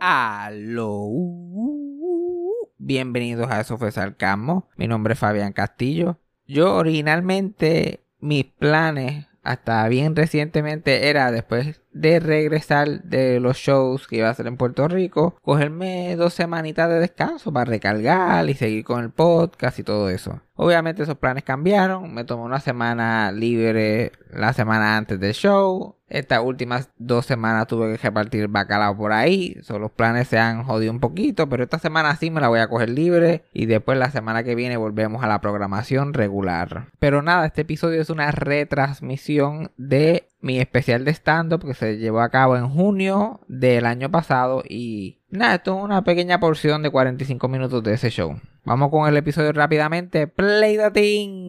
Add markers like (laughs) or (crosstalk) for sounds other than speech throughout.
Aló. Bienvenidos a Eso fue Sarcasmo. Mi nombre es Fabián Castillo. Yo originalmente mis planes hasta bien recientemente era después de regresar de los shows que iba a hacer en Puerto Rico, cogerme dos semanitas de descanso para recargar y seguir con el podcast y todo eso. Obviamente esos planes cambiaron, me tomé una semana libre la semana antes del show, estas últimas dos semanas tuve que repartir bacalao por ahí. So, los planes se han jodido un poquito. Pero esta semana sí me la voy a coger libre. Y después la semana que viene volvemos a la programación regular. Pero nada, este episodio es una retransmisión de mi especial de stand-up que se llevó a cabo en junio del año pasado. Y nada, esto es una pequeña porción de 45 minutos de ese show. Vamos con el episodio rápidamente. Play the thing.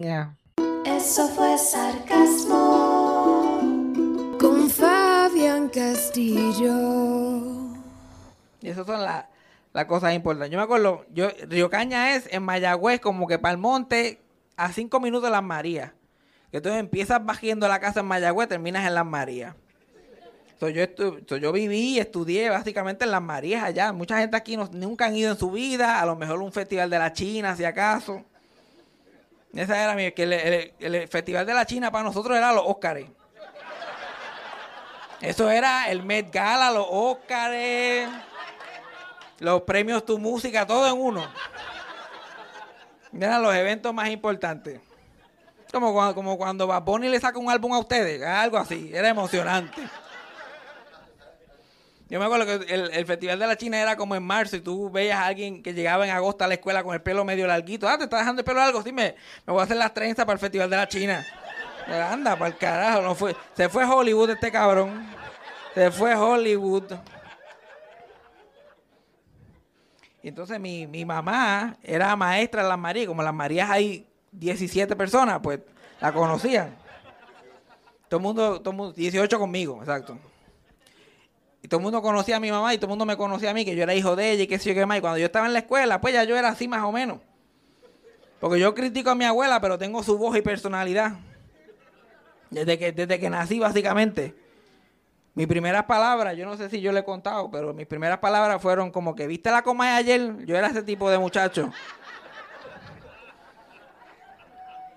Yeah. Eso fue sarcasmo. Con Fabián Castillo. Y esas son las las cosas importantes. Yo me acuerdo, yo, Río Caña es en Mayagüez, como que para el monte, a cinco minutos de Las Marías. Que entonces empiezas bajando la casa en Mayagüez, terminas en Las Marías. So, yo, estu- so, yo viví y estudié básicamente en Las Marías allá. Mucha gente aquí no- nunca han ido en su vida, a lo mejor un festival de la China, si acaso. Esa era mi, que el, festival de la China para nosotros era los Óscares. Eso era el Met Gala, los Óscares, los premios Tu Música, todo en uno. Eran los eventos más importantes. Como cuando, como cuando le saca un álbum a ustedes, algo así, era emocionante. Yo me acuerdo que el, el Festival de la China era como en marzo y tú veías a alguien que llegaba en agosto a la escuela con el pelo medio larguito. Ah, te estás dejando el pelo largo, sí, me, voy a hacer las trenzas para el Festival de la China. Anda, para el carajo, no fue. Se fue Hollywood este cabrón. Se fue Hollywood. Y entonces mi, mi mamá era maestra en las Marías. Como las Marías hay 17 personas, pues la conocían. Todo el mundo, todo mundo, 18 conmigo, exacto. Y todo el mundo conocía a mi mamá y todo el mundo me conocía a mí, que yo era hijo de ella y qué sé yo qué más. Y cuando yo estaba en la escuela, pues ya yo era así más o menos. Porque yo critico a mi abuela, pero tengo su voz y personalidad. Desde que, desde que nací, básicamente. Mis primeras palabras, yo no sé si yo le he contado, pero mis primeras palabras fueron como que, ¿viste la coma ayer? Yo era ese tipo de muchacho.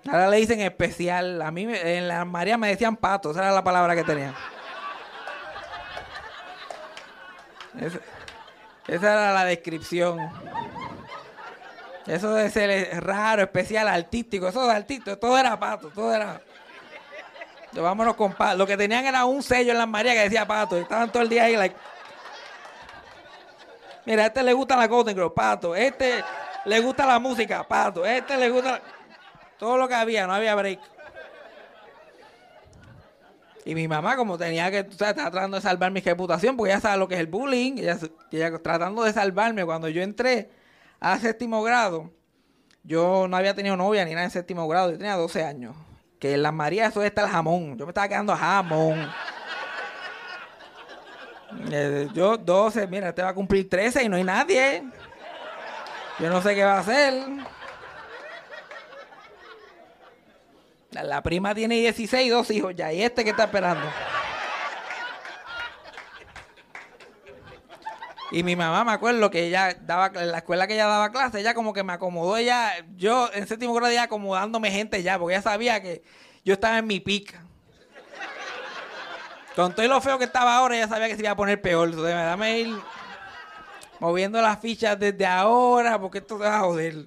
Ahora le dicen especial. A mí en la María me decían pato, esa era la palabra que tenía. Esa, era la descripción. Eso de ser raro, especial, artístico, eso de artístico, todo era pato, todo era. Vámonos con pato. Lo que tenían era un sello en las Marías que decía pato. Estaban todo el día ahí. Mira, a este le gusta la Golden Girl, pato. Este le gusta la música, pato. Este le gusta. Todo lo que había, no había break. Y mi mamá, como tenía que, tú sabes, estaba tratando de salvar mi reputación, porque ella sabe lo que es el bullying, ella, tratando de salvarme. Cuando yo entré a séptimo grado, yo no había tenido novia ni nada en séptimo grado, yo tenía 12 años. Que en las Marías eso está el jamón. Yo me estaba quedando jamón. (laughs) Eh, yo 12, mira, este va a cumplir 13 y no hay nadie. Yo no sé qué va a hacer. La, prima tiene 16, dos hijos ya. ¿Y este qué está esperando? Y mi mamá, me acuerdo que ella daba, en la escuela que ella daba clase, ella como que me acomodó, ella, yo en séptimo grado ya acomodándome gente ya, porque ella sabía que yo estaba en mi pica. Con todo lo feo que estaba ahora, ella sabía que se iba a poner peor. Entonces, me dame ir moviendo las fichas desde ahora, porque esto se va a joder.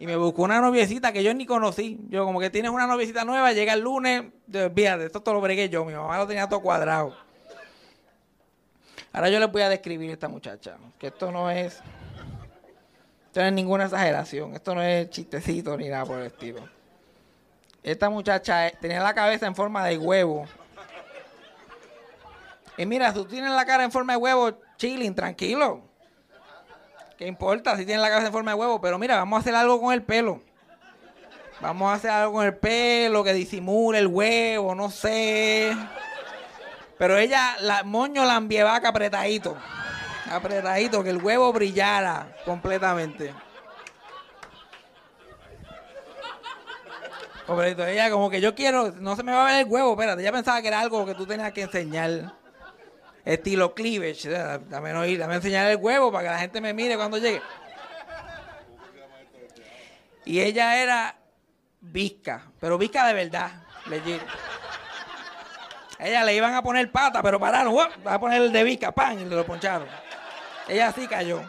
Y me buscó una noviecita que yo ni conocí. Yo, como que tienes una noviecita nueva, llega el lunes, olvídate, esto todo lo bregué yo. Mi mamá lo tenía todo cuadrado. Ahora yo les voy a describir a esta muchacha. Que esto no es. Esto no es ninguna exageración. Esto no es chistecito ni nada por el estilo. Esta muchacha eh, tenía la cabeza en forma de huevo. Y mira, tú tienes la cara en forma de huevo, chilling, tranquilo. ¿Qué importa si tienes la cara en forma de huevo? Pero mira, vamos a hacer algo con el pelo. Vamos a hacer algo con el pelo que disimule el huevo, no sé. Pero ella, la moño la vaca apretadito. Apretadito, que el huevo brillara completamente. Completito. Ella como que yo quiero, no se me va a ver el huevo, espérate. Ella pensaba que era algo que tú tenías que enseñar. Estilo cleavage. Dame, enseñar el huevo para que la gente me mire cuando llegue. Y ella era visca, pero visca de verdad, legit. Ella le iban a poner pata, pero pararon, va a poner el de visca, pan, y lo poncharon. Ella sí cayó.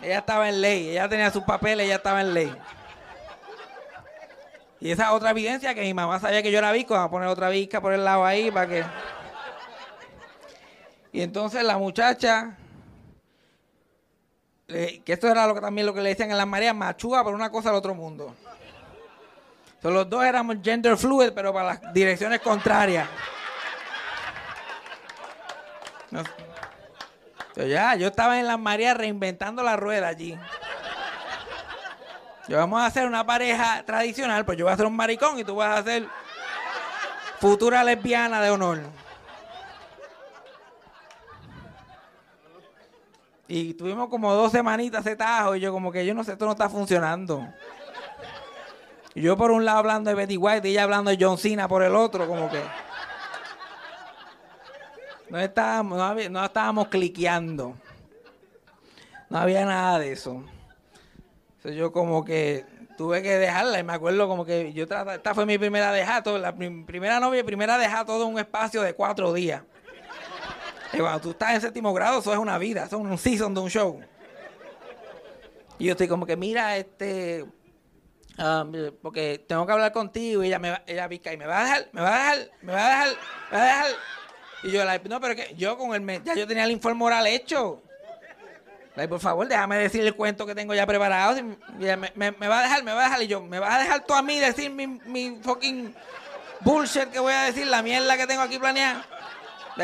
Ella estaba en ley, ella tenía sus papeles, ella estaba en ley. Y esa otra evidencia que mi mamá sabía que yo era visco, vamos a poner otra visca por el lado ahí para que. Y entonces la muchacha que esto era lo que también lo que le decían en las mareas, machúa por una cosa al otro mundo. los dos éramos gender fluid, pero para las direcciones contrarias. ya, yo estaba en las mareas reinventando la rueda allí. Yo vamos a hacer una pareja tradicional, pues yo voy a hacer un maricón y tú vas a hacer futura lesbiana de honor. Y tuvimos como dos semanitas de tajo y yo como que yo no sé, esto no está funcionando. Y yo por un lado hablando de Betty White y ella hablando de John Cena por el otro, como que... No estábamos, no, estábamos cliqueando. No había nada de eso. Entonces yo como que tuve que dejarla y me acuerdo como que yo esta fue mi primera deja, la primera novia primera deja todo un espacio de cuatro días. Y cuando tú estás en séptimo grado, eso es una vida, eso es un season de un show. Y yo estoy como que, mira, este, um, porque tengo que hablar contigo y ella me va, ella pica y me va a dejar, me va a dejar, me va a dejar, me va a dejar. Y yo, like, no, pero que yo con el, ya yo tenía el informe moral hecho. Like, por favor, déjame decir el cuento que tengo ya preparado. me, me, me, va a dejar, me va a dejar. Y yo, me vas a dejar tú a mí decir mi, mi fucking bullshit que voy a decir, la mierda que tengo aquí planeada.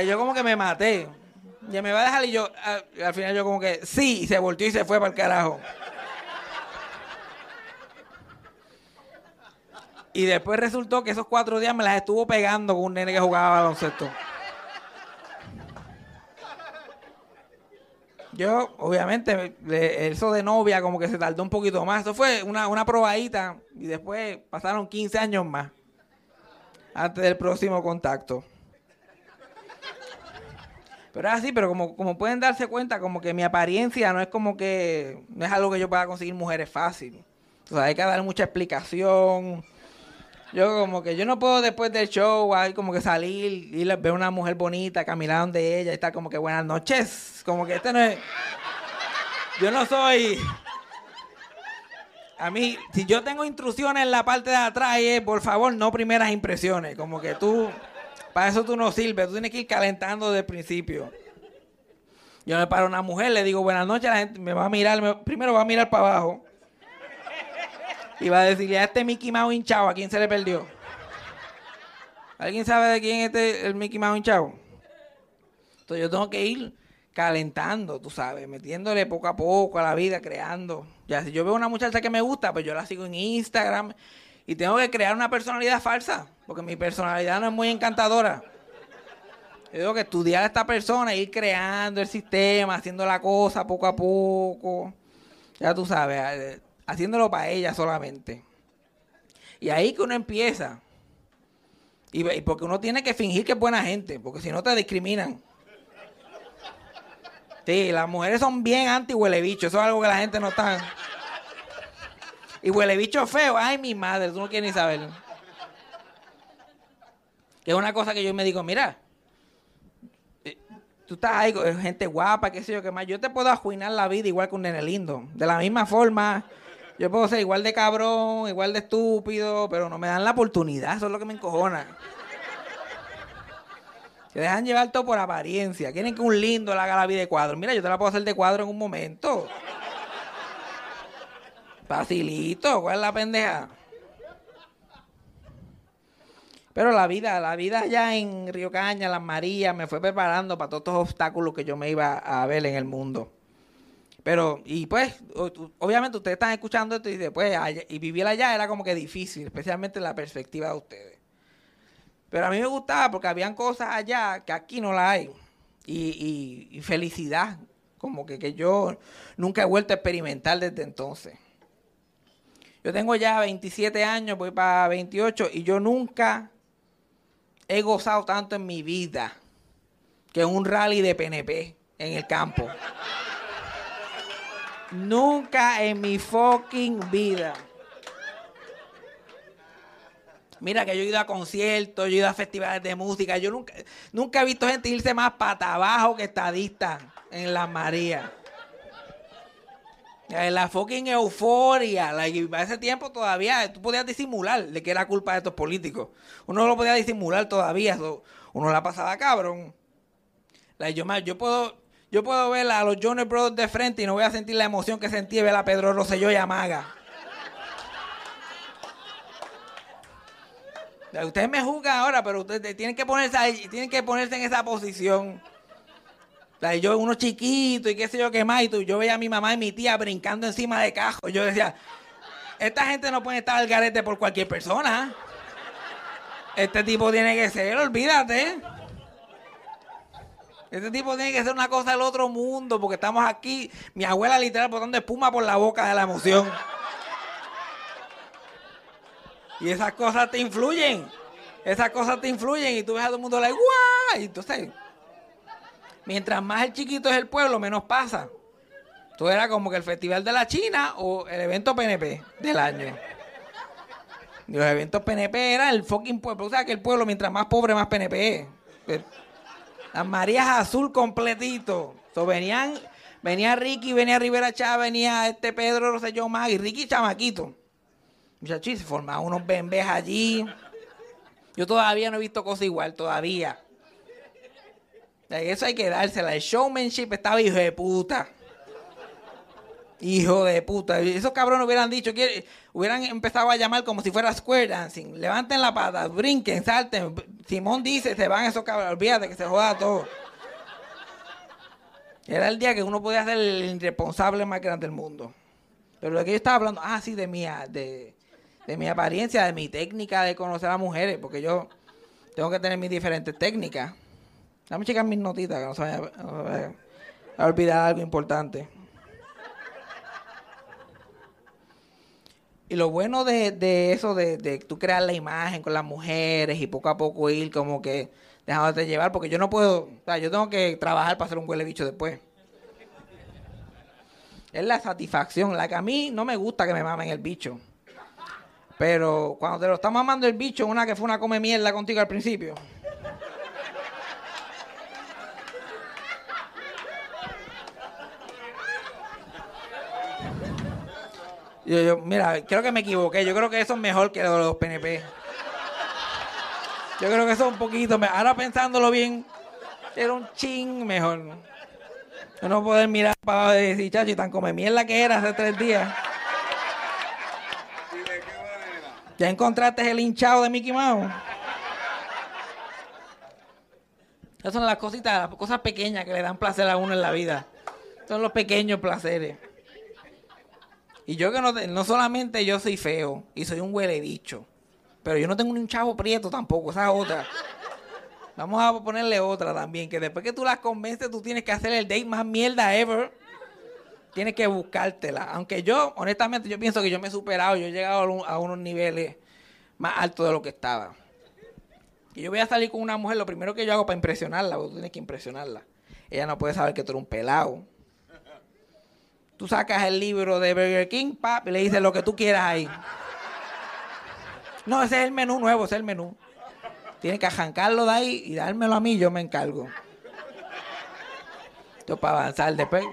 Yo como que me maté. Ya me va a dejar y yo, al, final yo como que sí, y se volteó y se fue para el carajo. Y después resultó que esos cuatro días me las estuvo pegando con un nene que jugaba baloncesto. Yo, obviamente, eso de novia como que se tardó un poquito más. Eso fue una, una probadita y después pasaron 15 años más antes del próximo contacto. Pero es así, pero como, como pueden darse cuenta, como que mi apariencia no es como que, no es algo que yo pueda conseguir mujeres fácil. O sea, hay que dar mucha explicación. Yo como que yo no puedo después del show ahí como que salir y ver una mujer bonita, caminar donde ella y estar como que buenas noches. Como que este no es... Yo no soy... A mí, si yo tengo instrucciones en la parte de atrás, por favor, no primeras impresiones. Como que tú... Para eso tú no sirves, tú tienes que ir calentando desde el principio. Yo me paro a una mujer, le digo buenas noches, la gente me va a mirar, primero va a mirar para abajo. Y va a decirle a este Mickey Mouse hinchado, ¿a quién se le perdió? ¿Alguien sabe de quién es este, el Mickey Mouse hinchado? Entonces yo tengo que ir calentando, tú sabes, metiéndole poco a poco a la vida, creando. Ya si yo veo una muchacha que me gusta, pues yo la sigo en Instagram y tengo que crear una personalidad falsa, porque mi personalidad no es muy encantadora. Yo tengo que estudiar a esta persona, ir creando el sistema, haciendo la cosa poco a poco. Ya tú sabes, eh, haciéndolo para ella solamente. Y ahí que uno empieza. Y, porque uno tiene que fingir que es buena gente, porque si no te discriminan. Sí, las mujeres son bien anti huele eso es algo que la gente no está. Y huele bicho feo. Ay, mi madre, tú no quieres ni saberlo. Que es una cosa que yo me digo, mira, eh, tú estás ahí gente guapa, qué sé yo, qué más. Yo te puedo ajuinar la vida igual que un nene lindo. De la misma forma, yo puedo ser igual de cabrón, igual de estúpido, pero no me dan la oportunidad. Eso es lo que me encojona. Se dejan llevar todo por apariencia. Quieren que un lindo le haga la vida de cuadro. Mira, yo te la puedo hacer de cuadro en un momento. Facilito, ¿cuál es la pendeja? Pero la vida, la vida allá en Río Caña, Las Marías, me fue preparando para todos estos obstáculos que yo me iba a ver en el mundo. Pero, y pues, obviamente ustedes están escuchando esto y después, y vivir allá era como que difícil, especialmente la perspectiva de ustedes. Pero a mí me gustaba porque habían cosas allá que aquí no la hay. Y, felicidad, como que, que yo nunca he vuelto a experimentar desde entonces. Yo tengo ya 27 años, voy para 28 y yo nunca he gozado tanto en mi vida que un rally de PNP en el campo. Nunca en mi fucking vida. Mira que yo he ido a conciertos, yo he ido a festivales de música. Yo nunca, nunca he visto gente irse más para abajo que estadista en la María. La fucking euforia. A ese tiempo todavía tú podías disimular de que era culpa de estos políticos. Uno lo podía disimular todavía. uno la pasaba cabrón. yo, yo puedo yo puedo ver a los Jonas Brothers de frente y no voy a sentir la emoción que sentí ver a Pedro Rosselló y Amaga. Ustedes me juzgan ahora, pero ustedes tienen que ponerse ahí, tienen que ponerse en esa posición. Yo uno chiquito y qué sé yo qué más, y yo veía a mi mamá y mi tía brincando encima de cajo. Yo decía, esta gente no puede estar al garete por cualquier persona. Este tipo tiene que ser, olvídate. Este tipo tiene que ser una cosa del otro mundo, porque estamos aquí, mi abuela literal botando espuma por la boca de la emoción. Y esas cosas te influyen. Esas cosas te influyen y tú ves a todo el mundo like, ¡guau! Y entonces, mientras más el chiquito es el pueblo, menos pasa. Tú era como que el Festival de la China o el evento PNP del año. los eventos PNP era el fucking pueblo. O sea que el pueblo, mientras más pobre, más PNP. Las Marías azul completito. Venían, venía Ricky, venía Rivera Chávez, venía este Pedro Rosselló más y Ricky chamaquito. Muchachos, se formaban unos bembés allí. Yo todavía no he visto cosa igual, todavía. Eso hay que dársela. El showmanship estaba hijo de puta. Hijo de puta. Esos cabrones hubieran dicho, que hubieran empezado a llamar como si fuera square dancing. Levanten la pata, brinquen, salten. Simón dice, se van esos cabrones. Olvídate que se joda todo. Era el día que uno podía ser el irresponsable más grande del mundo. Pero lo que yo estaba hablando, ah, sí, de mi, de, de mi apariencia, de mi técnica de conocer a mujeres, porque yo tengo que tener mis diferentes técnicas. Dame checar mis notitas, que no se vaya a olvidar algo importante. Y lo bueno de, eso, de, de, tú crear la imagen con las mujeres y poco a poco ir como que dejándote llevar, porque yo no puedo, o sea, yo tengo que trabajar para hacer un huele bicho después. Es la satisfacción, la que a mí no me gusta que me mamen el bicho. Pero cuando te lo está mamando el bicho, una que fue una come mierda contigo al principio. Yo, mira, creo que me equivoqué. Yo creo que eso es mejor que los PNP. Yo creo que eso es un poquito mejor. Ahora pensándolo bien, era un ching mejor. Yo no poder mirar para decir, chacho, y tan come mierda que era hace tres días. ¿Ya encontraste el hinchado de Mickey Mouse? Esas son las cositas, las cosas pequeñas que le dan placer a uno en la vida. Son los pequeños placeres. Y yo que no, no solamente yo soy feo y soy un huele bicho, pero yo no tengo ni un chavo prieto tampoco, esa es otra. Vamos a ponerle otra también, que después que tú las convences, tú tienes que hacer el date más mierda ever. Tienes que buscártela. Aunque yo, honestamente, yo pienso que yo me he superado, yo he llegado a, unos niveles más altos de lo que estaba. Y yo voy a salir con una mujer, lo primero que yo hago para impresionarla, tú tienes que impresionarla. Ella no puede saber que tú eres un pelado Tú sacas el libro de Burger King, pap, y le dices lo que tú quieras ahí. No, ese es el menú nuevo, ese es el menú. Tienes que arrancarlo de ahí y dármelo a mí, yo me encargo. Esto para avanzar. Después,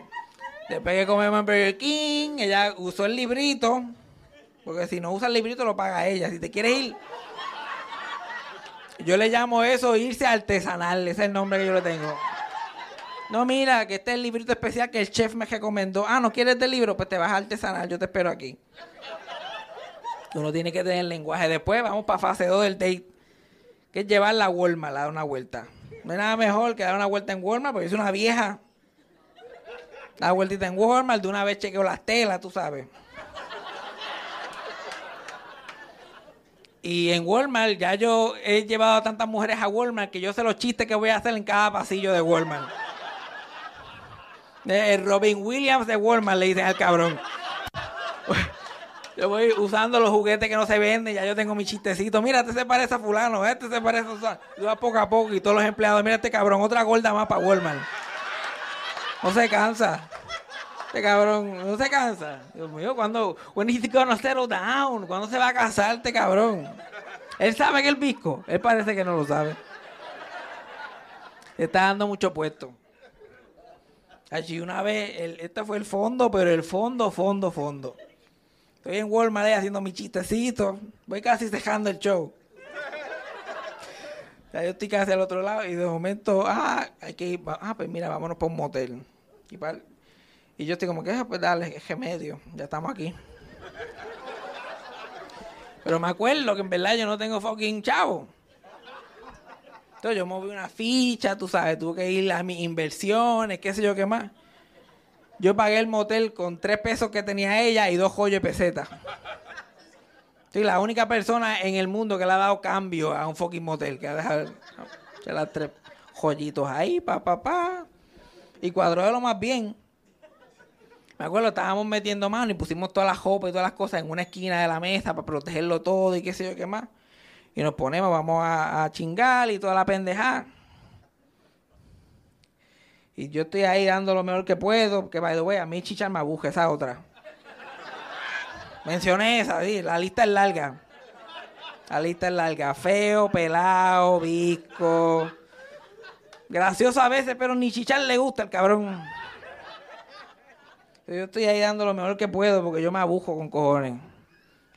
después que comemos Burger King, ella usó el librito. Porque si no usa el librito, lo paga ella. Si te quieres ir, yo le llamo eso irse artesanal. Ese es el nombre que yo le tengo. No, mira, que este es el librito especial que el chef me recomendó. Ah, ¿no quieres del libro? Pues te vas a artesanal, yo te espero aquí. Uno tiene que tener lenguaje. Después vamos para fase 2 del date. que es llevarla a Walmart a dar una vuelta. No hay nada mejor que dar una vuelta en Walmart, porque es una vieja. La vueltita en Walmart, de una vez chequeo las telas, tú sabes. Y en Walmart, ya yo he llevado a tantas mujeres a Walmart que yo sé los chistes que voy a hacer en cada pasillo de Walmart. El Robin Williams de Walmart le dicen al cabrón. Yo voy usando los juguetes que no se venden, ya yo tengo mi chistecito. Mira, este se parece a fulano, este se parece a... Yo a poco a poco y todos los empleados, mira este cabrón, otra gorda más para Walmart. No se cansa. Este cabrón, no se cansa. Dios mío, cuando, when is gonna settle down? ¿Cuándo se va a casar este cabrón? Él sabe que el visco. Él parece que no lo sabe. Le está dando mucho puesto. Allí una vez, este fue el fondo, pero el fondo, fondo, fondo. Estoy en Walmart ahí haciendo mi chistecito. Voy casi dejando el show. Yo estoy casi al otro lado y de momento, ah, hay que ir, ah, pues mira, vámonos para un motel. Y, yo estoy como que, ah, pues dale, es medio, ya estamos aquí. Pero me acuerdo que en verdad yo no tengo fucking chavo. Entonces yo moví una ficha, tú sabes, tuve que ir a mis inversiones, qué sé yo qué más. Yo pagué el motel con tres pesos que tenía ella y dos joyas de peseta. Soy la única persona en el mundo que le ha dado cambio a un fucking motel, que ha dejado las tres joyitos ahí, pa, pa, pa. Y cuadró de lo más bien. Me acuerdo, estábamos metiendo mano y pusimos todas las jopas y todas las cosas en una esquina de la mesa para protegerlo todo y qué sé yo qué más. Y nos ponemos, vamos a, chingar y toda la pendejada. Y yo estoy ahí dando lo mejor que puedo, porque by the way, a mí chichar me abuja esa otra. Mencioné esa, la lista es larga. La lista es larga. Feo, pelado, visco. Gracioso a veces, pero ni chichar le gusta el cabrón. Yo estoy ahí dando lo mejor que puedo porque yo me abujo con cojones.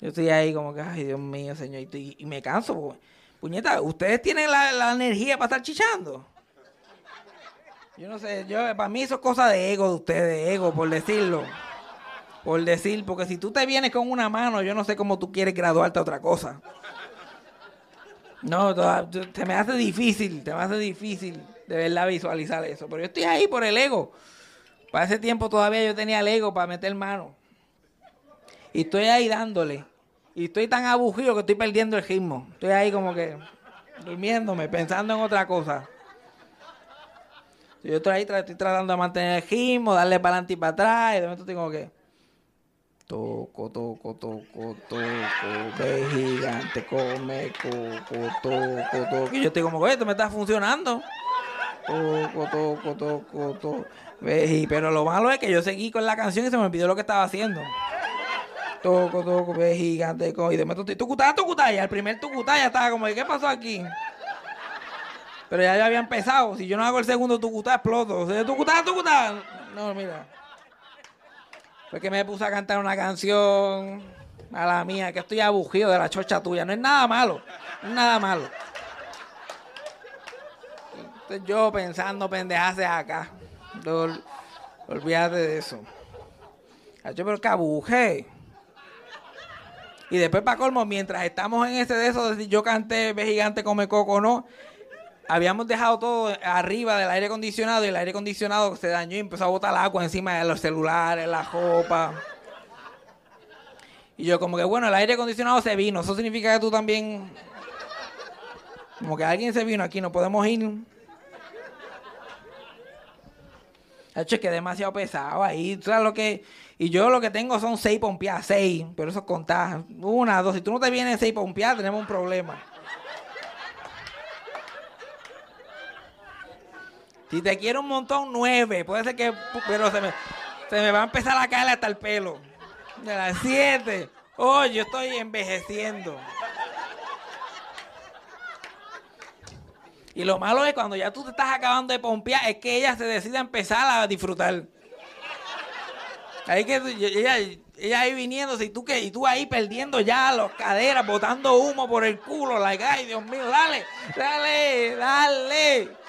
Yo estoy ahí como que, ay Dios mío, señor, y, me canso. puñeta, ¿ustedes tienen la, la energía para estar chichando? Yo no sé, yo para mí eso es cosa de ego de ustedes, ego, por decirlo. Por decir, porque si tú te vienes con una mano, yo no sé cómo tú quieres graduarte a otra cosa. No, te me hace difícil, te me hace difícil de verdad visualizar eso. Pero yo estoy ahí por el ego. Para ese tiempo todavía yo tenía el ego para meter mano. Y estoy ahí dándole. Y estoy tan aburrido que estoy perdiendo el ritmo. Estoy ahí como que durmiéndome, pensando en otra cosa. Yo estoy ahí estoy tratando de mantener el ritmo, darle para adelante y para atrás, y de momento tengo que. Toco, toco, toco, toco, ve gigante, come, coco, toco, toco. Y yo estoy como, esto me está funcionando. Toco, toco, toco, toco. Ve, pero lo malo es que yo seguí con la canción y se me olvidó lo que estaba haciendo. Toco, toco, ve gigante. Y de tucutá, tucutá. Y al primer tucutá ya estaba como, ¿qué pasó aquí? Pero ya, ya había empezado. Si yo no hago el segundo tucutá, exploto. O sea, tucutá, tucutá. No, mira. Fue que me puse a cantar una canción a la mía, que estoy abugido de la chocha tuya. No es nada malo. No es nada malo. Entonces yo pensando pendejaces acá. olvídate de eso. Yo pero que abujé. Y después para colmo, mientras estamos en ese de eso, de yo canté Ve gigante come coco, no habíamos dejado todo arriba del aire acondicionado y el aire acondicionado se dañó y empezó a botar agua encima de los celulares, la ropa. Y yo como que, bueno, el aire acondicionado se vino. Eso significa que tú también... Como que alguien se vino aquí, no podemos ir. Hecho, es que demasiado pesado ahí. ¿Sabes lo que...? Y yo lo que tengo son seis pompeadas, seis. Pero eso es Una, dos. Si tú no te vienes seis pompeadas, tenemos un problema. Si te quiero un montón, nueve. Puede ser que. Pero se me, se me va a empezar a caer hasta el pelo. De las siete. Oh, yo estoy envejeciendo. Y lo malo es cuando ya tú te estás acabando de pompear, es que ella se decide a empezar a disfrutar. Ahí que ella, ella ahí viniéndose y tú que y tú ahí perdiendo ya las caderas, botando humo por el culo, like, ay Dios mío, dale, dale, dale.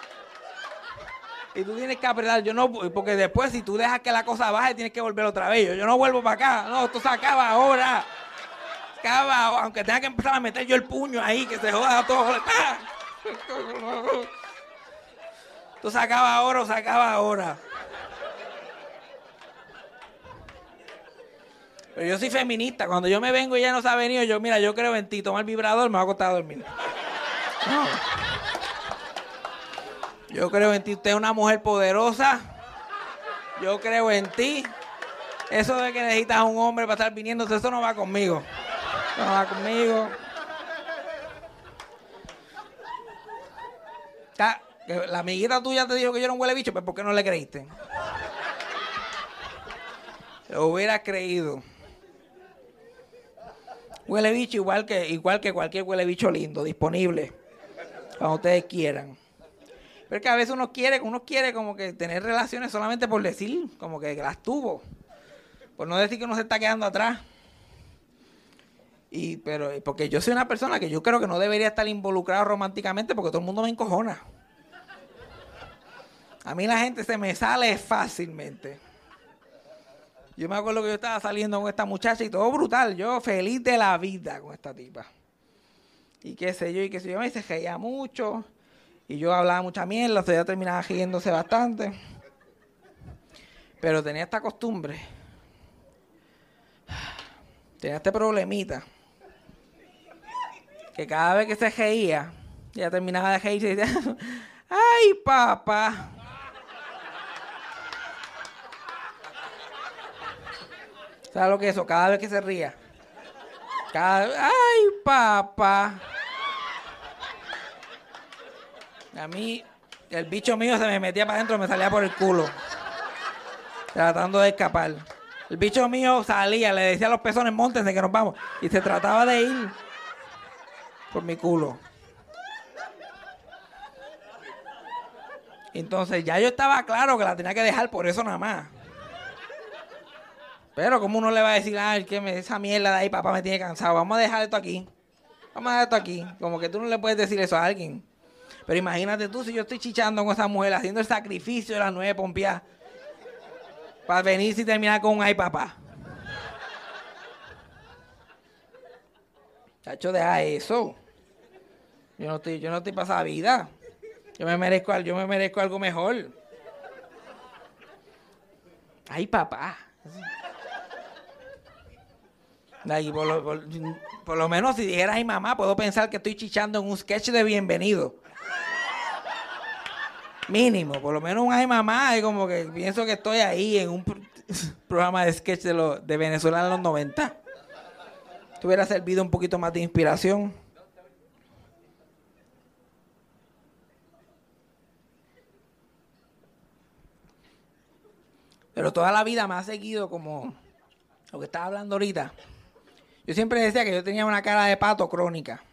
Y tú tienes que apretar. Yo no, porque después, si tú dejas que la cosa baje, tienes que volver otra vez. Yo, no vuelvo para acá. No, esto se acaba ahora. Acaba, aunque tenga que empezar a meter yo el puño ahí, que se joda todo. ¡Ah! Tú sacabas ahora o sacabas ahora. Pero yo soy feminista. Cuando yo me vengo y ella no se ha venido, yo, mira, yo creo en ti. Toma el vibrador, me va a acostar a dormir. Yo creo en ti. Usted es una mujer poderosa. Yo creo en ti. Eso de que necesitas a un hombre para estar viniendo, eso no va conmigo. No va conmigo. La amiguita tuya te dijo que yo era un huele bicho, pues ¿por qué no le creíste? Lo hubiera creído. Huele bicho igual que, igual que cualquier huele bicho lindo, disponible. Cuando ustedes quieran. Pero es que a veces uno quiere, uno quiere como que tener relaciones solamente por decir, como que las tuvo. Por no decir que uno se está quedando atrás. Y, pero, porque yo soy una persona que yo creo que no debería estar involucrado románticamente porque todo el mundo me encojona. A mí la gente se me sale fácilmente. Yo me acuerdo que yo estaba saliendo con esta muchacha y todo brutal. Yo feliz de la vida con esta tipa. Y qué sé yo, y qué sé yo. Me se reía mucho. Y yo hablaba mucha mierda. O sea, ella terminaba riéndose bastante. Pero tenía esta costumbre. Tenía este problemita. Que cada vez que se reía, ella terminaba de reírse y decía, (laughs) ¡ay, papá! ¿Sabes lo que es eso? Cada vez que se ría. Cada ¡Ay, papá! A mí, el bicho mío se me metía para adentro y me salía por el culo. Tratando de escapar. El bicho mío salía, le decía a los pezones, montense que nos vamos. Y se trataba de ir por mi culo. Entonces ya yo estaba claro que la tenía que dejar por eso nada más. Pero como uno le va a decir, ay, que me, esa mierda de ahí, papá me tiene cansado, vamos a dejar esto aquí. Vamos a dejar esto aquí. Como que tú no le puedes decir eso a alguien. Pero imagínate tú si yo estoy chichando con esa mujer, haciendo el sacrificio de las nueve pompias. Para venir y terminar con un ay, papá. Chacho, deja eso. Yo no estoy, yo no estoy para vida. Yo me merezco, yo me merezco algo mejor. Ay, papá. Ay, por, lo, por- lo menos si dijera ay mamá, puedo pensar que estoy chichando en un sketch de bienvenido. Mínimo, por lo menos un ay mamá, y como que pienso que estoy ahí en un pro- (laughs) programa de sketch de, lo- de Venezuela en los 90. Te hubiera servido un poquito más de inspiración. Pero toda la vida me ha seguido como lo que estaba hablando ahorita. Yo siempre decía que yo tenía una cara de pato crónica.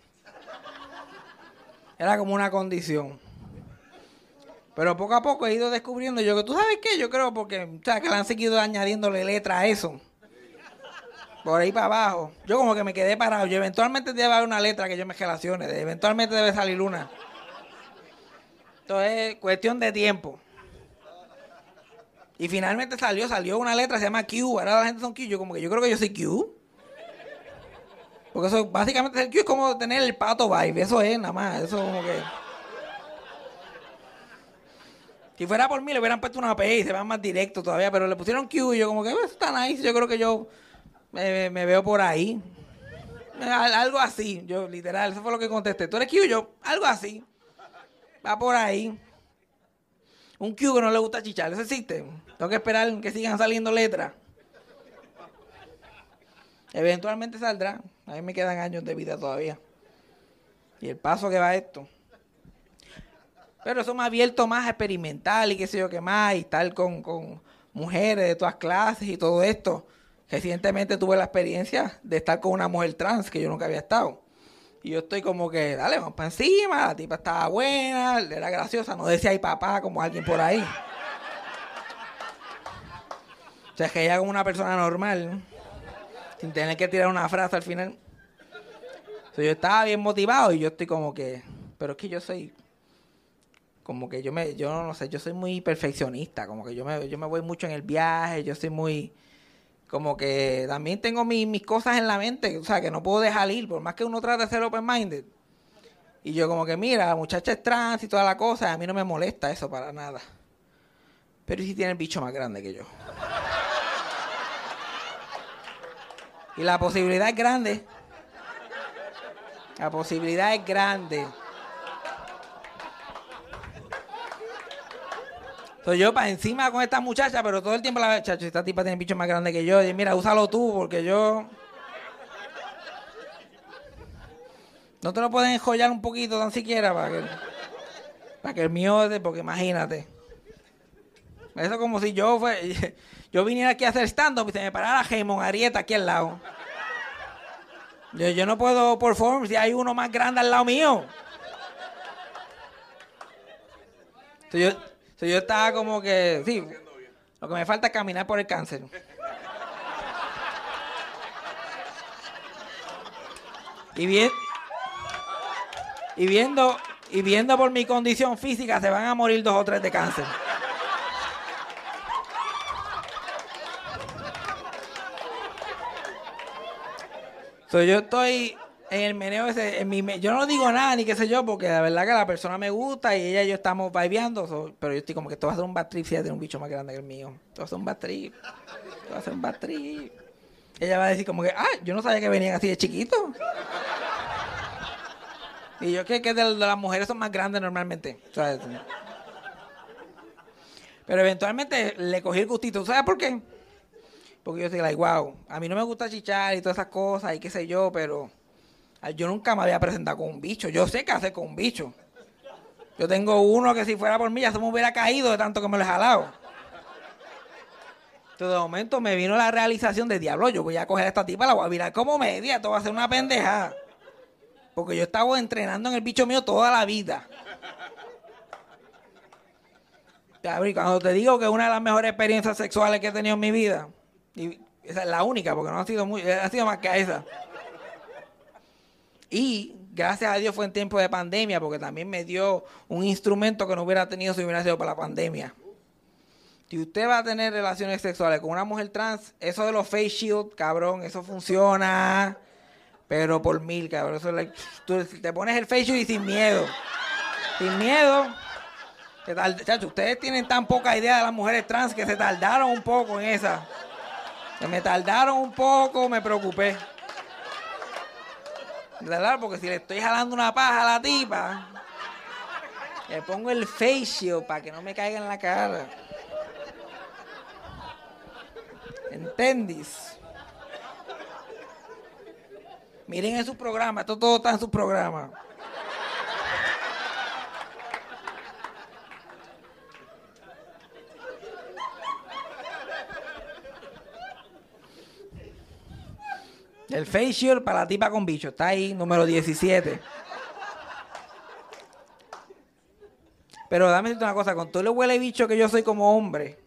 Era como una condición. Pero poco a poco he ido descubriendo yo que tú sabes qué, yo creo porque o sea, que le han seguido añadiéndole letra a eso. Por ahí para abajo. Yo como que me quedé parado. Yo eventualmente debe haber una letra que yo me relacione. Eventualmente debe salir una. Entonces es cuestión de tiempo. Y finalmente salió, salió una letra, se llama Q. Ahora la gente son Q. Yo como que yo creo que yo soy Q. Porque eso básicamente el Q es como tener el pato vibe. Eso es nada más. Eso como que. Si fuera por mí le hubieran puesto una P y se van más directo todavía, pero le pusieron Q y yo como que "Pues, está nice. Yo creo que yo me, me veo por ahí. Al- Algo así, yo literal, eso fue lo que contesté. ¿Tú eres Q? Yo, algo así. Va por ahí. Un Q que no le gusta chichar, eso existe. Tengo que esperar que sigan saliendo letras. Eventualmente saldrá. A mí me quedan años de vida todavía. Y el paso que va esto. Pero eso me abierto más a experimentar y qué sé yo qué más, y estar con, con mujeres de todas clases y todo esto. Recientemente tuve la experiencia de estar con una mujer trans que yo nunca había estado. Y yo estoy como que, dale, vamos para encima, la tipa estaba buena, era graciosa, no decía ay papá como alguien por ahí. O sea, que ella como una persona normal, sin tener que tirar una frase al final. O sea, yo estaba bien motivado y yo estoy como que, pero es que yo soy como que yo me, yo no sé, yo soy muy perfeccionista, como que yo me, yo me voy mucho en el viaje, yo soy muy, como que también tengo mi- mis cosas en la mente, o sea, que no puedo dejar ir, por más que uno trate de ser open-minded. Y yo como que, mira, la muchacha es trans y toda la cosa, a mí no me molesta eso para nada. Pero ¿y si tiene el bicho más grande que yo? Y la posibilidad es grande. La posibilidad es grande. Soy yo para encima con esta muchacha, pero todo el tiempo la chacho, esta tipa tiene bicho más grande que yo. Y mira, úsalo tú, porque yo. No te lo pueden enjollar un poquito tan siquiera para que. Para que el mío, porque imagínate. Eso como si yo fue, (laughs) yo viniera aquí a hacer stand-up y se me parara Gemón Arieta aquí al lado. Yo, yo no puedo perform si hay uno más grande al lado mío. Entonces yo, yo estaba como que, sí, lo que me falta es caminar por el cáncer. Y y viendo, y viendo por mi condición física, se van a morir dos o tres de cáncer. So, yo estoy en el meneo ese, en mi, me- yo no digo nada ni qué sé yo, porque la verdad que la persona me gusta y ella y yo estamos vibeando, pero yo estoy como que esto va a ser un bad trip si ella tiene un bicho más grande que el mío. Esto va a ser un bad trip. Esto va a ser un bad trip. Ella va a decir como que, ah, yo no sabía que venían así de chiquitos. Y yo que, que de, de las mujeres son más grandes normalmente. Pero eventualmente le cogí el gustito. ¿Sabes por qué? Porque yo estoy like, wow, a mí no me gusta chichar y todas esas cosas y qué sé yo, pero yo nunca me había presentado con un bicho. Yo sé qué hacer con un bicho. Yo tengo uno que si fuera por mí ya se me hubiera caído de tanto que me lo he jalado. Entonces de momento me vino la realización de diablo, yo voy a coger a esta tipa, la voy a virar como media, esto va a ser una pendeja. Porque yo estaba entrenando en el bicho mío toda la vida. Y cuando te digo que es una de las mejores experiencias sexuales que he tenido en mi vida, y esa es la única, porque no ha sido muy, ha sido más que esa. Y gracias a Dios fue en tiempo de pandemia, porque también me dio un instrumento que no hubiera tenido si hubiera sido para la pandemia. Si usted va a tener relaciones sexuales con una mujer trans, eso de los face shield, cabrón, eso funciona. Pero por mil, cabrón. Tú te pones el face shield y sin miedo. Sin miedo. Chacho, ustedes tienen tan poca idea de las mujeres trans que se tardaron un poco en esa. Me tardaron un poco, me preocupé. ¿Verdad? Porque si le estoy jalando una paja a la tipa, le pongo el shield para que no me caiga en la cara. ¿Entendís? Miren en su programa, esto todo está en su programa. El face shield para la tipa con bicho, está ahí, número 17. Pero dame una cosa, con todo el huele bicho que yo soy como hombre,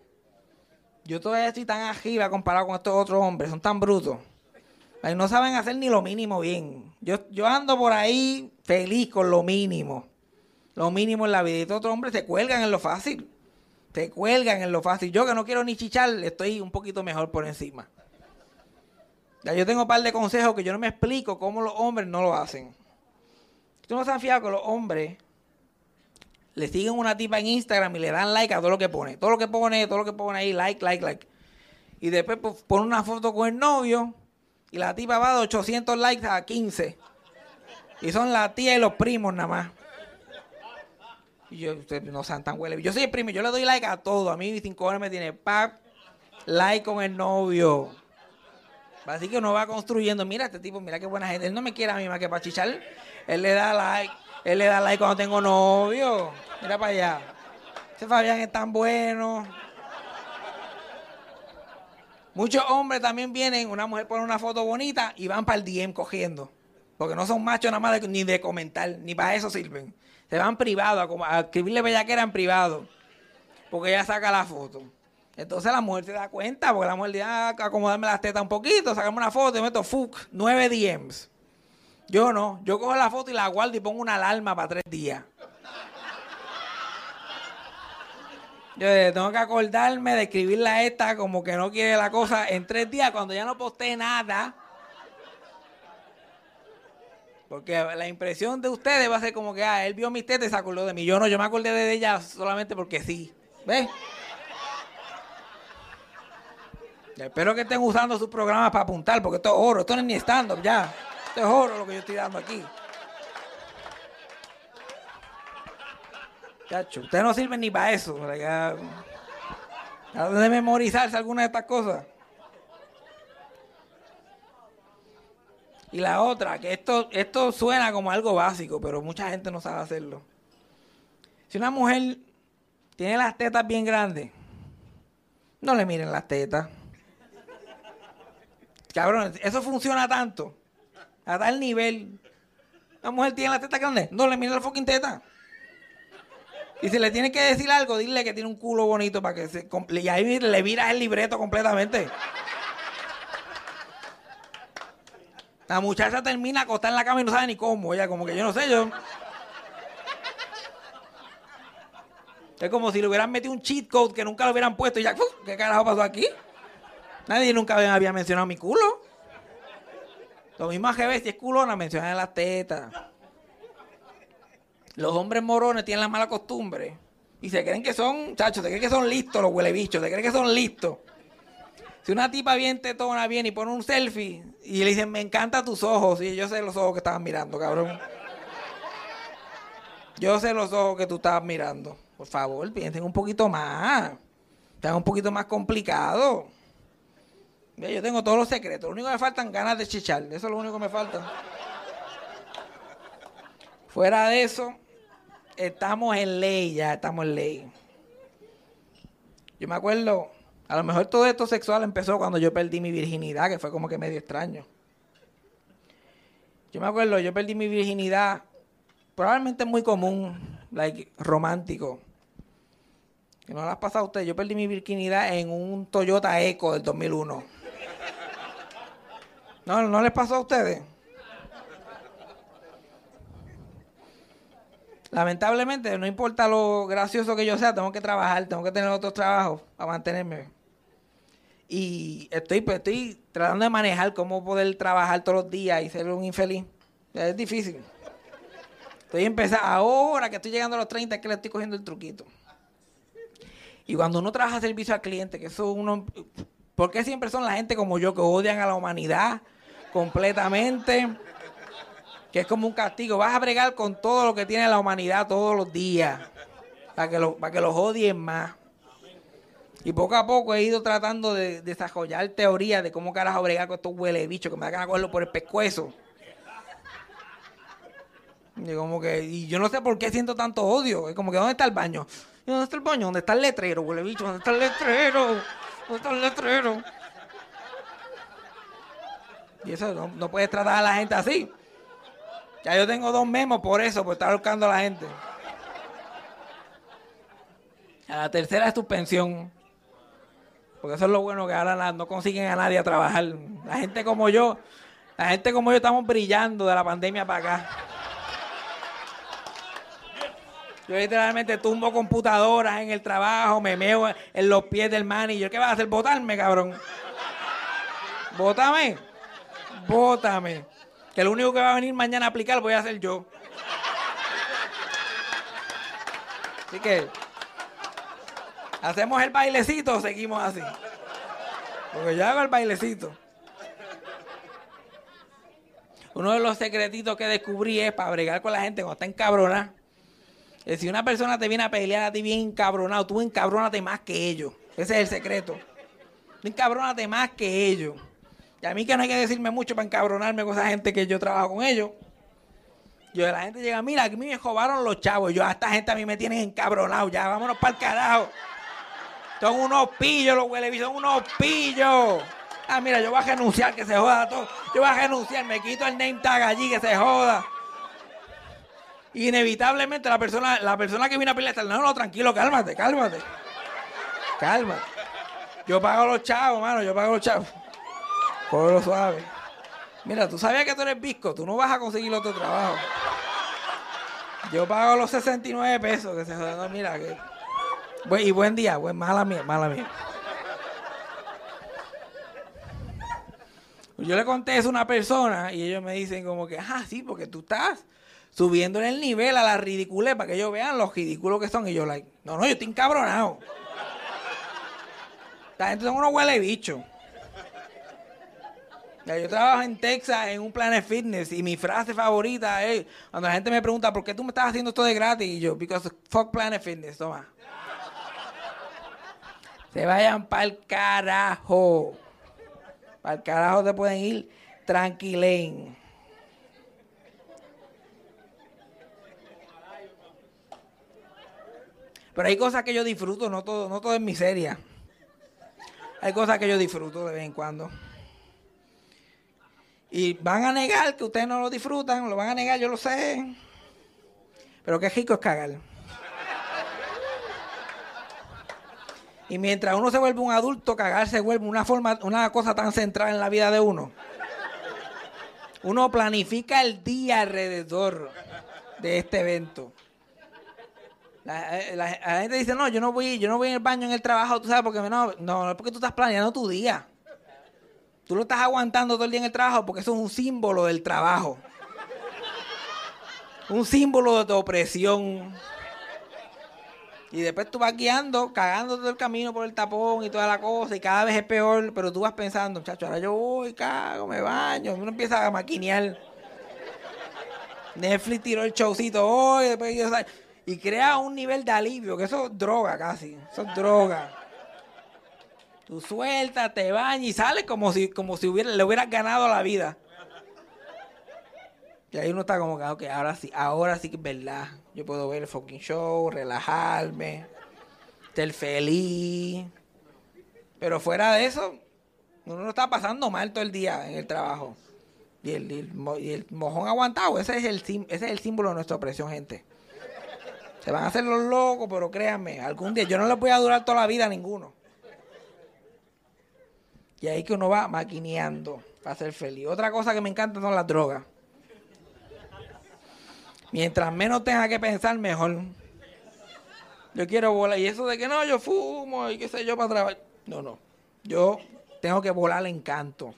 yo todavía estoy tan arriba comparado con estos otros hombres, son tan brutos. Ay, no saben hacer ni lo mínimo bien. Yo, yo ando por ahí feliz con lo mínimo. Lo mínimo en la vida. Y estos otros hombres se cuelgan en lo fácil. Se cuelgan en lo fácil. Yo que no quiero ni chichar, estoy un poquito mejor por encima. Ya yo tengo un par de consejos que yo no me explico cómo los hombres no lo hacen. Tú no se han fijado que los hombres le siguen una tipa en Instagram y le dan like a todo lo que pone. Todo lo que pone, todo lo que pone ahí, like, like, like. Y después pues, pone una foto con el novio y la tipa va de 800 likes a 15. Y son la tía y los primos nada más. Y yo, ustedes no sean tan huele. Yo soy el primo, yo le doy like a todo. A mí 5 horas me tiene pap, like con el novio. Así que uno va construyendo, mira este tipo, mira qué buena gente. Él no me quiere a mí más que para chichar. Él le da like, él le da like cuando tengo novio. Mira para allá. Ese Fabián es tan bueno. Muchos hombres también vienen, una mujer pone una foto bonita y van para el DM cogiendo. Porque no son machos nada más ni de comentar, ni para eso sirven. Se van privado a, a escribirle bellaquera en privado. Porque ella saca la foto. Entonces la mujer se da cuenta, porque la mujer dice, ah, acomodarme las tetas un poquito, sacarme una foto y meto fuck, nueve DMs. Yo no, yo cojo la foto y la guardo y pongo una alarma para tres días. Yo tengo que acordarme de escribirle a esta como que no quiere la cosa en tres días cuando ya no posté nada. Porque la impresión de ustedes va a ser como que, ah, él vio mis tetas y se acordó de mí. Yo no, yo me acordé de ella solamente porque sí. ¿Ves? Espero que estén usando sus programas para apuntar, porque esto es oro, esto no es ni stand-up ya. Esto es oro lo que yo estoy dando aquí. Chacho, ustedes no sirven ni para eso. de memorizarse alguna de estas cosas. Y la otra, que esto, esto suena como algo básico, pero mucha gente no sabe hacerlo. Si una mujer tiene las tetas bien grandes, no le miren las tetas. Cabrón, eso funciona tanto. A tal nivel. Una mujer tiene las tetas grandes, no le miren la fucking teta. Y si le tienes que decir algo, dile que tiene un culo bonito para que se... Y ahí le viras el libreto completamente. La muchacha termina acostada en la cama y no sabe ni cómo. Ella como que yo no sé, yo... Es como si le hubieran metido un cheat code que nunca lo hubieran puesto y ya. ¿qué carajo pasó aquí? Nadie nunca había mencionado mi culo. Lo mismo ves, si es culona, mencionan las tetas. Los hombres morones tienen la mala costumbre. Y se creen que son, chachos, se creen que son listos los huele bichos, se creen que son listos. Si una tipa bien tetona viene y pone un selfie y le dicen, me encantan tus ojos, y yo sé los ojos que estaban mirando, cabrón. Yo sé los ojos que tú estabas mirando. Por favor, piensen un poquito más. Están un poquito más complicado. Yo tengo todos los secretos. Lo único que me faltan ganas de chichar. Eso es lo único que me falta. Fuera de eso, estamos en ley ya, estamos en ley. Yo me acuerdo, a lo mejor todo esto sexual empezó cuando yo perdí mi virginidad, que fue como que medio extraño. Yo me acuerdo, yo perdí mi virginidad, probablemente muy común, like, romántico. Que no las ha pasado a usted. Yo perdí mi virginidad en un Toyota Eco del 2001. ¿No, no les pasó a ustedes? Lamentablemente, no importa lo gracioso que yo sea, tengo que trabajar, tengo que tener otros trabajos para mantenerme. Y estoy, pues, estoy tratando de manejar cómo poder trabajar todos los días y ser un infeliz. Es difícil. Estoy empezando, ahora que estoy llegando a los 30 es que le estoy cogiendo el truquito. Y cuando uno trabaja servicio al cliente, que eso uno... ¿Por qué siempre son la gente como yo que odian a la humanidad completamente? Que es como un castigo. Vas a bregar con todo lo que tiene la humanidad todos los días. Para que, lo, para que los odien más. Y poco a poco he ido tratando de desarrollar teorías de cómo carajo bregar con estos huele bichos que me da ganas de cogerlo por el pescuezo. Y como que, y yo no sé por qué siento tanto odio. Es como que, ¿dónde está el baño? ¿Y ¿Dónde está el baño? ¿Dónde está el letrero, huele bicho? ¿Dónde está el letrero? ¿Dónde está el letrero? Y eso no, no puedes tratar a la gente así. Ya yo tengo dos memos por eso, por estar buscando a la gente. A la tercera es. Porque eso es lo bueno que ahora no consiguen a nadie a trabajar. La gente como yo, la gente como yo estamos brillando de la pandemia para acá. Yo literalmente tumbo computadoras en el trabajo, me meo en los pies del manager. ¿Qué vas a hacer? ¿Votarme, cabrón? ¿Vótame? Bótame. Que el único que va a venir mañana a aplicar voy a hacer yo. Así que, ¿hacemos el bailecito o seguimos así? Porque yo hago el bailecito. Uno de los secretitos que descubrí es para bregar con la gente cuando está encabronada. Es si una persona te viene a pelear a ti bien encabronado, tú encabrónate más que ellos. Ese es el secreto. Tú más que ellos. Y a mí que no hay que decirme mucho para encabronarme con esa gente que yo trabajo con ellos. Yo, la gente llega, mira, aquí me jobaron los chavos. Yo, a esta gente a mí me tienen encabronado. Ya, vámonos para el carajo. Son unos pillos los huele, son unos pillos. Ah, mira, yo voy a renunciar, que se joda todo. Yo voy a renunciar, me quito el name tag allí, que se joda. Inevitablemente la persona, la persona que viene a pelear está, no, no, tranquilo, cálmate, cálmate. Cálmate. Yo pago los chavos, mano, yo pago los chavos. Cógelo suave. Mira, tú sabías que tú eres visco, tú no vas a conseguir otro trabajo. Yo pago los 69 pesos, que se jodan, no, mira, que... Y buen día, buen, mala mía, mala mía. Yo le conté eso a una persona y ellos me dicen como que, ah, sí, porque tú estás subiéndole el nivel a la ridiculez para que ellos vean los ridículos que son. Y yo, like, no, no, yo estoy encabronado. La gente son unos huele bicho. Yo trabajo en Texas en un Planet Fitness y mi frase favorita es cuando la gente me pregunta ¿por qué tú me estás haciendo esto de gratis? Y yo, because fuck Planet Fitness, toma. Se vayan para el carajo. Para el carajo te pueden ir tranquilen. Pero hay cosas que yo disfruto, no todo, no todo es miseria. Hay cosas que yo disfruto de vez en cuando. Y van a negar que ustedes no lo disfrutan, lo van a negar, yo lo sé. Pero qué rico es cagar. Y mientras uno se vuelve un adulto, cagar se vuelve una forma, una cosa tan central en la vida de uno. Uno planifica el día alrededor de este evento. La, eh, gente dice, no, yo no voy, yo no voy al baño en el trabajo, tú sabes, porque no, no es porque tú estás planeando tu día. Tú lo estás aguantando todo el día en el trabajo porque eso es un símbolo del trabajo. Un símbolo de tu opresión. Y después tú vas guiando, cagando todo el camino por el tapón y toda la cosa, y cada vez es peor, pero tú vas pensando, muchacho, ahora yo voy, cago, me baño, uno empieza a maquinear. Netflix tiró el showcito hoy, después yo, y crea un nivel de alivio, que eso es droga casi, eso es droga. Tú sueltas, te bañas y sales como si, como si hubiera, le hubieras ganado la vida. Y ahí uno está como que, ahora sí, ahora sí que es verdad. Yo puedo ver el fucking show, relajarme, ser feliz. Pero fuera de eso, uno no está pasando mal todo el día en el trabajo. Y el, mojón aguantado, ese es, el, ese es el símbolo de nuestra opresión, gente. Se van a hacer los locos, pero créanme, algún día yo no les voy a durar toda la vida a ninguno. Y ahí que uno va maquineando para ser feliz. Otra cosa que me encanta son las drogas. Mientras menos tenga que pensar, mejor. Yo quiero volar. Y eso de que no, yo fumo y qué sé yo para trabajar. No, no. Yo tengo que volar en canto.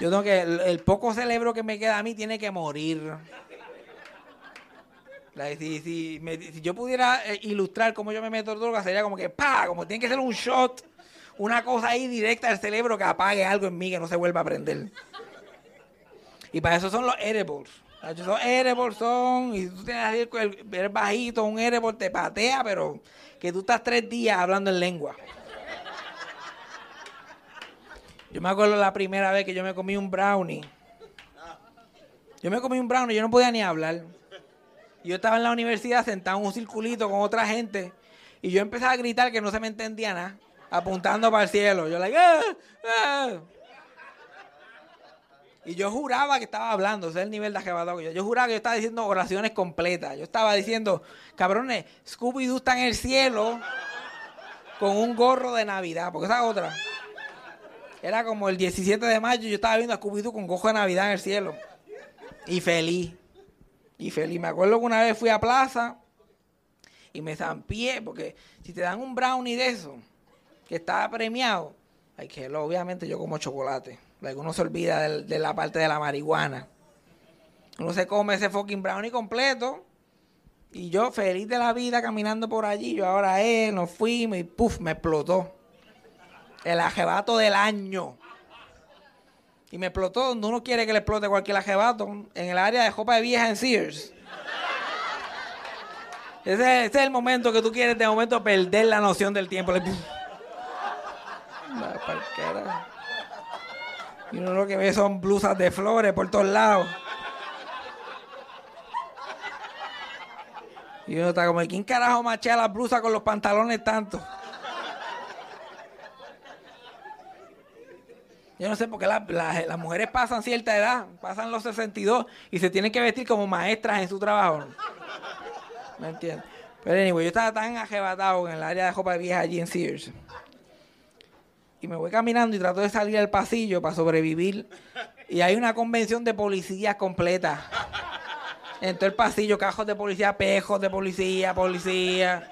Yo tengo que. El, el poco cerebro que me queda a mí tiene que morir. Si, si si yo pudiera eh, ilustrar cómo yo me meto droga, sería como que ¡pa! Como tiene que ser un shot. Una cosa ahí directa al cerebro que apague algo en mí que no se vuelva a prender. Y para eso son los edibles. Son edibles, son. Y tú tienes el, el- eres bajito, un edible te patea, pero que tú estás tres días hablando en lengua. Yo me acuerdo la primera vez que yo me comí un brownie. Yo me comí un brownie, yo no podía ni hablar. Yo estaba en la universidad sentado en un circulito con otra gente. Y yo empecé a gritar que no se me entendía nada. Apuntando para el cielo. Yo, like, "Ah, ah". Y yo juraba que estaba hablando, ese es el nivel de que yo. Juraba que yo estaba diciendo oraciones completas. Yo estaba diciendo, cabrones, Scooby-Doo está en el cielo con un gorro de Navidad, porque esa es otra. Era como el 17 de mayo, yo estaba viendo a Scooby-Doo con gorro de Navidad en el cielo. Y feliz. Y feliz. Me acuerdo que una vez fui a plaza y me zampié, porque si te dan un brownie de eso, que está premiado, hay que obviamente yo como chocolate. Uno se olvida del- de, la parte de la marihuana. Uno se come ese fucking brownie completo. Y yo feliz de la vida caminando por allí. Yo ahora él, nos fuimos y puff, me explotó. El ajebato del año. Y me explotó donde uno quiere que le explote cualquier ajebato. En el área de jopa de vieja en Sears. Ese, ese es el momento que tú quieres de momento perder la noción del tiempo. Le- Y uno lo que ve son blusas de flores por todos lados. Y uno está como, ¿quién carajo machea las blusas con los pantalones tanto? Yo no sé por qué la- la- las mujeres pasan cierta edad, pasan los 62 y se tienen que vestir como maestras en su trabajo. ¿Me entiendes? Pero anyway, yo estaba tan ajebatado en el área de ropa vieja allí en Sears. Y me voy caminando y trato de salir al pasillo para sobrevivir. Y hay una convención de policías completa. En todo el pasillo, cajos de policía, pejos de policía, policía.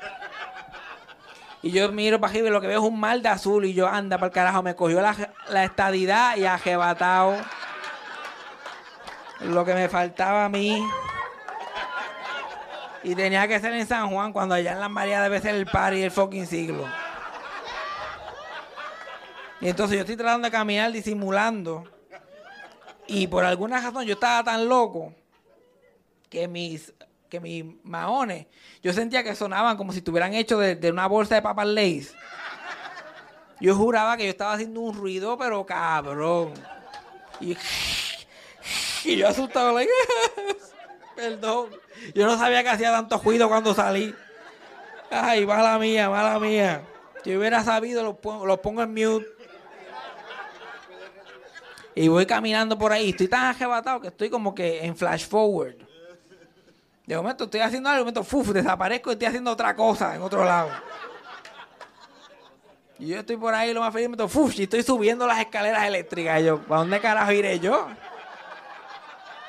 Y yo miro para arriba y lo que veo es un mar de azul. Y yo, anda para el carajo, me cogió la, la estadidad y ajebatado. Lo que me faltaba a mí. Y tenía que ser en San Juan, cuando allá en la María debe ser el party del fucking siglo. Y entonces yo estoy tratando de caminar disimulando. Y por alguna razón yo estaba tan loco que mis, que mis maones, yo sentía que sonaban como si estuvieran hechos de, de una bolsa de papas Lays. Yo juraba que yo estaba haciendo un ruido, pero cabrón. Y, y yo asustado, like, (laughs) perdón. Yo no sabía que hacía tanto ruido cuando salí. Ay, mala mía, mala mía. Si hubiera sabido, lo pongo, lo pongo en mute. Y voy caminando por ahí. Estoy tan arrebatado que estoy como que en flash forward. De momento estoy haciendo algo, de momento, fuf, desaparezco y estoy haciendo otra cosa en otro lado. Y yo estoy por ahí lo más feliz, me meto, fuf, y estoy subiendo las escaleras eléctricas. Y yo, ¿para dónde carajo iré yo?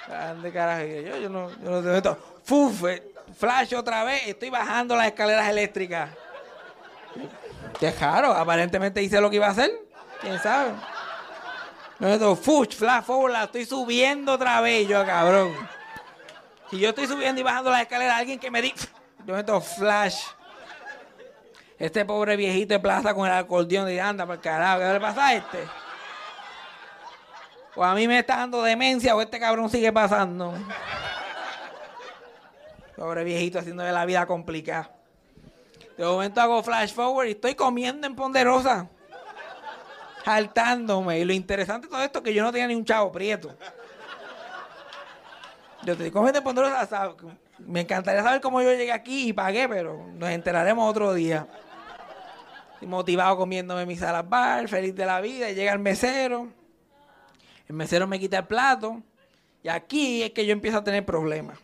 ¿Para dónde carajo iré yo? Yo no, yo no te meto, fuf, eh, flash otra vez, estoy bajando las escaleras eléctricas. Qué raro, aparentemente hice lo que iba a hacer. ¿Quién sabe? Meto, fuch, flash forward, la estoy subiendo otra vez, yo, cabrón. Si yo estoy subiendo y bajando las escaleras, alguien que me di, yo meto flash. Este pobre viejito de plaza con el acordeón y anda por carajo, ¿qué le pasa a este? O a mí me está dando demencia o este cabrón sigue pasando. Pobre viejito haciéndole la vida complicada. De momento hago flash forward y estoy comiendo en Ponderosa. Saltándome. Y lo interesante de todo esto es que yo no tenía ni un chavo prieto. Yo te digo, en Ponderosa. hasta- Me encantaría saber cómo yo llegué aquí y pagué, pero nos enteraremos otro día. Estoy motivado comiéndome mis salas bar, feliz de la vida. Y llega el mesero. El mesero me quita el plato. Y aquí es que yo empiezo a tener problemas.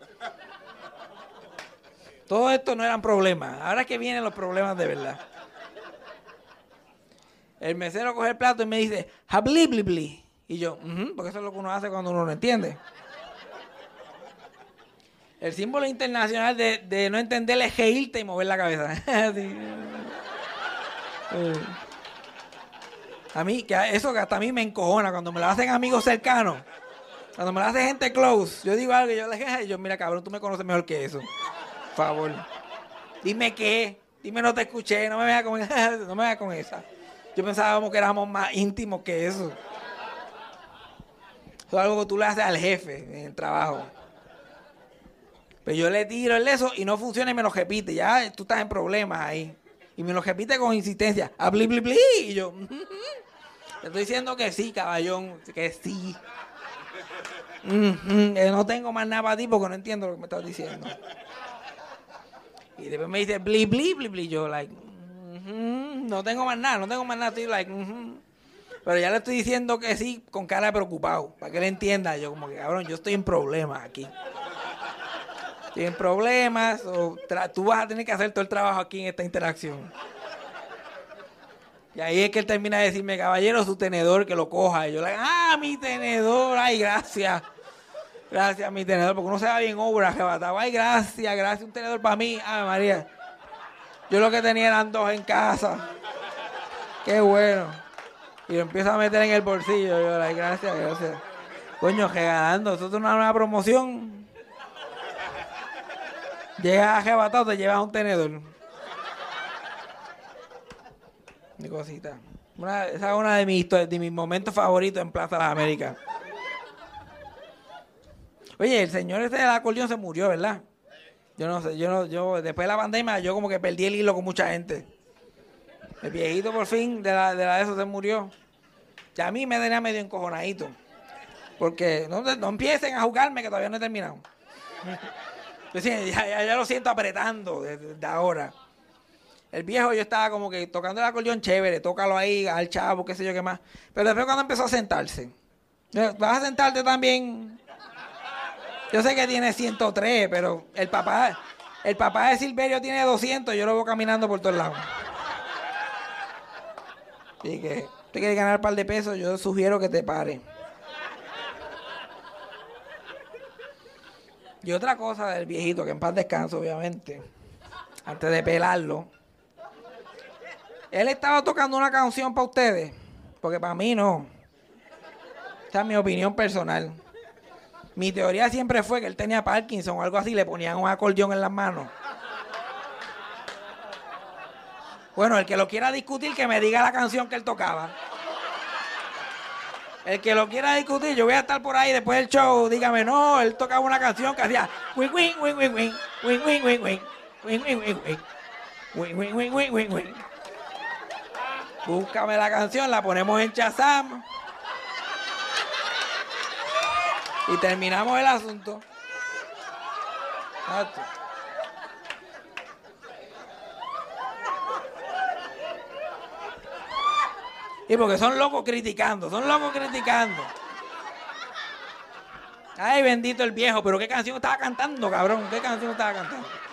Todo esto no eran problemas. Ahora es que vienen los problemas de verdad. El mesero coge el plato y me dice, habliblibli. Y yo, porque eso es lo que uno hace cuando uno no entiende. El símbolo internacional de, no entender es reírte y mover la cabeza. (laughs) A mí, que eso que hasta a mí me encojona cuando me lo hacen amigos cercanos. Cuando me lo hace gente close, yo digo algo y yo le dije, yo, mira cabrón, tú me conoces mejor que eso. Por favor. Dime qué. Dime no te escuché, no me veas con, (laughs) no me veas con esa. Yo pensaba como que éramos más íntimos que eso. Eso es algo que tú le haces al jefe en el trabajo. Pero yo le tiro el eso y no funciona y me lo repite. Ya tú estás en problemas ahí. Y me lo repite con insistencia. A bli, bli, bli. Y yo, te estoy diciendo que sí, caballón. Que sí. No tengo más nada para ti porque no entiendo lo que me estás diciendo. Y después me dice, bli, bli, bli, bli. Yo, like, no tengo más nada, no tengo más nada. Estoy like, ujú. Pero ya le estoy diciendo que sí con cara de preocupado. Para que él entienda. Yo, como que, cabrón, yo estoy en problemas aquí. Estoy en problemas. O tú vas a tener que hacer todo el trabajo aquí en esta interacción. Y ahí es que él termina de decirme, caballero, su tenedor, que lo coja. Y yo le digo, ah, mi tenedor, ay, gracias. Gracias, mi tenedor, porque uno se va bien obra, arrebatado. Ay, gracias, gracias, un tenedor para mí. Ay, María. Yo lo que tenía eran dos en casa. Qué bueno. Y lo empiezo a meter en el bolsillo. Yo, ay, gracias, gracias. Coño, regalando. Eso es una nueva promoción. Llegas arrebatado, te llevas un tenedor. Mi cosita. Una- esa es una de mis, de mis momentos favoritos en Plaza de las Américas. Oye, el señor ese del acordeón se murió, ¿verdad? Yo no sé, yo no, yo después de la pandemia yo como que perdí el hilo con mucha gente. El viejito por fin de la de la de eso se murió. Ya a mí me tenía medio encojonadito. Porque no, no empiecen a jugarme que todavía no he terminado. Yo decía, ya, ya- lo siento apretando desde, desde ahora. El viejo yo estaba como que tocando el acordeón chévere, tócalo ahí, al chavo, qué sé yo qué más. Pero después cuando empezó a sentarse, ¿vas a sentarte también? Yo sé que tiene 103, pero el papá, el papá de Silverio tiene 200, yo lo veo caminando por todos lados. Así que, usted quiere ganar un par de pesos, yo sugiero que te pare. Y otra cosa del viejito, que en paz descanso, obviamente, antes de pelarlo, Él estaba tocando una canción para ustedes, porque para mí no. Esta es mi opinión personal. Mi teoría siempre fue que él tenía Parkinson o algo así, le ponían un acordeón en las manos. Bueno, el que lo quiera discutir, que me diga la canción que él tocaba. El que lo quiera discutir, yo voy a estar por ahí después del show. Dígame, no, él tocaba una canción que hacía wing wing wing wing wing wing wing wing wing wing wing wing wing wing wing wing wing wing Búscame la canción, la ponemos en Chazam. Y terminamos el asunto. Y porque son locos criticando, son locos criticando. Ay, bendito el viejo, pero qué canción estaba cantando, cabrón, qué canción estaba cantando.